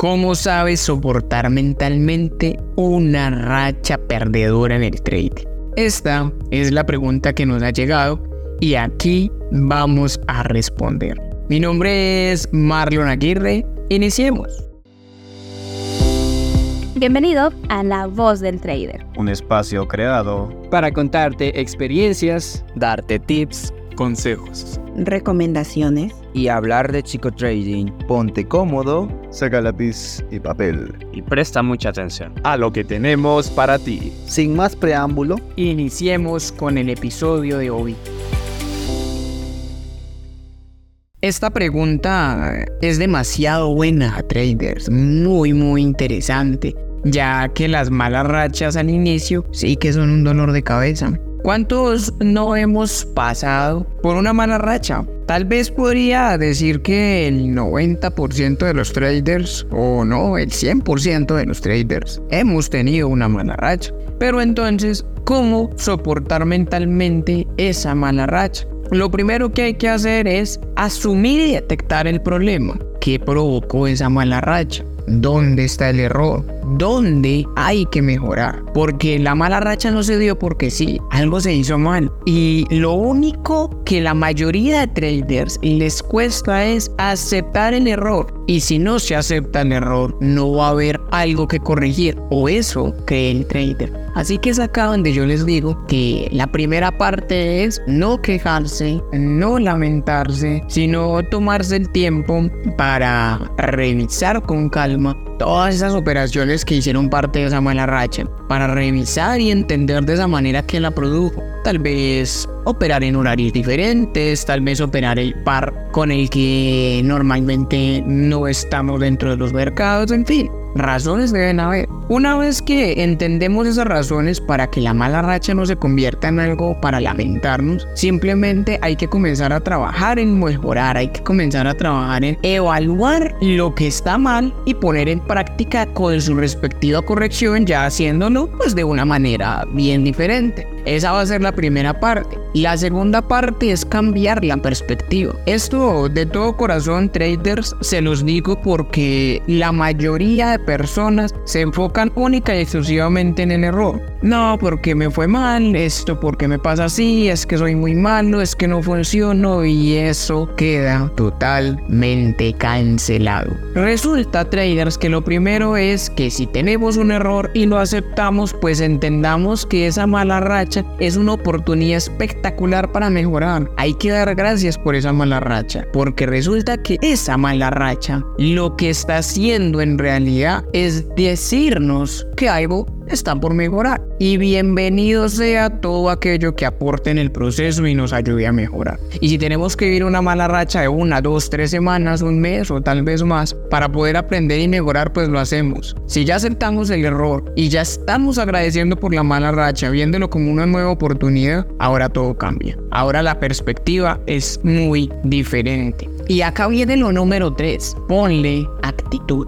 ¿Cómo sabes soportar mentalmente una racha perdedora en el trade? Esta es la pregunta que nos ha llegado y aquí vamos a responder. Mi nombre es Marlon Aguirre. Iniciemos. Bienvenido a La Voz del Trader. Un espacio creado para contarte experiencias, darte tips, consejos, recomendaciones y hablar de chico trading. Ponte cómodo, saca lápiz y papel y presta mucha atención a lo que tenemos para ti. Sin más preámbulo, iniciemos con el episodio de hoy. Esta pregunta es demasiado buena, traders, muy muy interesante, ya que las malas rachas al inicio sí que son un dolor de cabeza. ¿Cuántos no hemos pasado por una mala racha? Tal vez podría decir que el 90% de los traders, o no, el 100% de los traders, hemos tenido una mala racha. Pero entonces, ¿cómo soportar mentalmente esa mala racha? Lo primero que hay que hacer es asumir y detectar el problema que provocó esa mala racha. ¿Dónde está el error? ¿Dónde hay que mejorar? Porque la mala racha no se dio porque sí, algo se hizo mal. Y lo único que la mayoría de traders les cuesta es aceptar el error. Y si no se acepta el error, no va a haber algo que corregir. O eso cree el trader. Así que es acá donde yo les digo que la primera parte es no quejarse, no lamentarse, sino tomarse el tiempo para revisar con calma todas esas operaciones que hicieron parte de esa mala racha, para revisar y entender de esa manera que la produjo. Tal vez operar en horarios diferentes, tal vez operar el par con el que normalmente no estamos dentro de los mercados, en fin. Razones deben haber. Una vez que entendemos esas razones para que la mala racha no se convierta en algo para lamentarnos, simplemente hay que comenzar a trabajar en mejorar, hay que comenzar a trabajar en evaluar lo que está mal y poner en práctica con su respectiva corrección, ya haciéndolo pues de una manera bien diferente. Esa va a ser la primera parte. La segunda parte es cambiar la perspectiva. Esto de todo corazón, traders, se los digo porque la mayoría de personas se enfocan única y exclusivamente en el error. No, porque me fue mal, esto porque me pasa así, es que soy muy malo, es que no funciono y eso queda totalmente cancelado. Resulta, traders, que lo primero es que si tenemos un error y lo aceptamos, pues entendamos que esa mala racha es una oportunidad espectacular para mejorar. Hay que dar gracias por esa mala racha, porque resulta que esa mala racha lo que está haciendo en realidad es decirnos que algo está por mejorar. Y bienvenido sea todo aquello que aporte en el proceso y nos ayude a mejorar. Y si tenemos que vivir una mala racha de una, dos, tres semanas, un mes o tal vez más para poder aprender y mejorar, pues lo hacemos. Si ya aceptamos el error y ya estamos agradeciendo por la mala racha, viéndolo como una nueva oportunidad, ahora todo cambia. Ahora la perspectiva es muy diferente. Y acá viene lo número 3. Ponle actitud.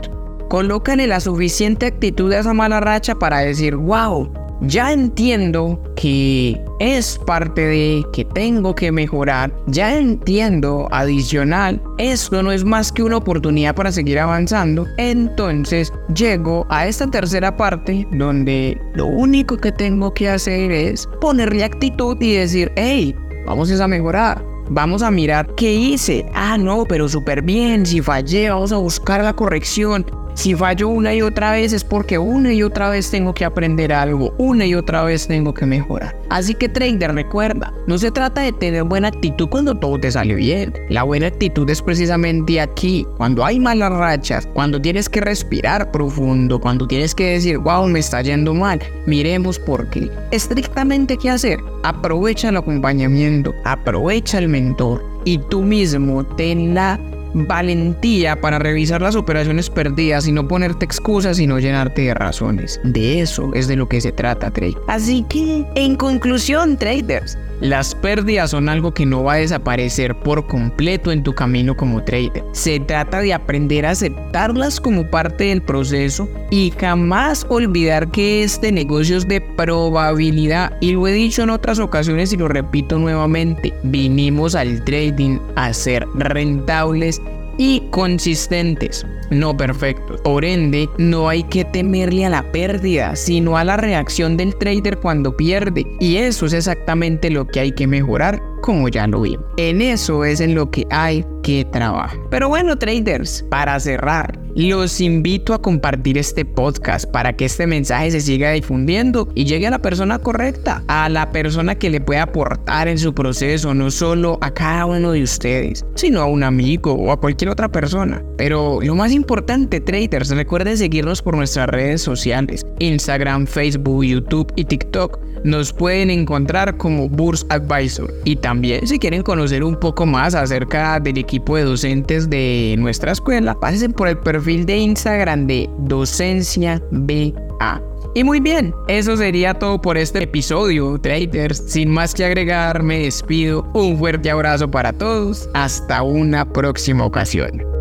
Colócale la suficiente actitud a esa mala racha para decir, wow, ya entiendo que es parte de que tengo que mejorar, ya entiendo adicional, esto no es más que una oportunidad para seguir avanzando, entonces llego a esta tercera parte donde lo único que tengo que hacer es ponerle actitud y decir, hey, vamos a mejorar. Vamos a mirar qué hice. Ah, no, pero súper bien. Si fallé, vamos a buscar la corrección. Si fallo una y otra vez es porque una y otra vez tengo que aprender algo, una y otra vez tengo que mejorar. Así que trader, recuerda, no se trata de tener buena actitud cuando todo te sale bien. La buena actitud es precisamente aquí, cuando hay malas rachas, cuando tienes que respirar profundo, cuando tienes que decir, wow, me está yendo mal. Miremos por qué. Estrictamente, ¿qué hacer? Aprovecha el acompañamiento, aprovecha el mentor y tú mismo ten la valentía para revisar las operaciones perdidas y no ponerte excusas y no llenarte de razones. De eso es de lo que se trata, Trade. Así que, en conclusión, traders, las pérdidas son algo que no va a desaparecer por completo en tu camino como trader. Se trata de aprender a aceptarlas como parte del proceso y jamás olvidar que este negocio es de probabilidad. Y lo he dicho en otras ocasiones y lo repito nuevamente, vinimos al trading a ser rentables y consistentes, no perfectos. Por ende, no hay que temerle a la pérdida, sino a la reacción del trader cuando pierde. Y eso es exactamente lo que hay que mejorar como ya lo vimos. En eso es en lo que hay que trabajar. Pero bueno, traders, para cerrar, los invito a compartir este podcast para que este mensaje se siga difundiendo y llegue a la persona correcta, a la persona que le puede aportar en su proceso, no solo a cada uno de ustedes, sino a un amigo o a cualquier otra persona. Pero lo más importante, traders, recuerden seguirnos por nuestras redes sociales, Instagram, Facebook, YouTube y TikTok. Nos pueden encontrar como Burs Advisor y también si quieren conocer un poco más acerca del equipo de docentes de nuestra escuela, pasen por el perfil de Instagram de Docencia BA. Y muy bien, eso sería todo por este episodio, traders. Sin más que agregar, me despido. Un fuerte abrazo para todos. Hasta una próxima ocasión.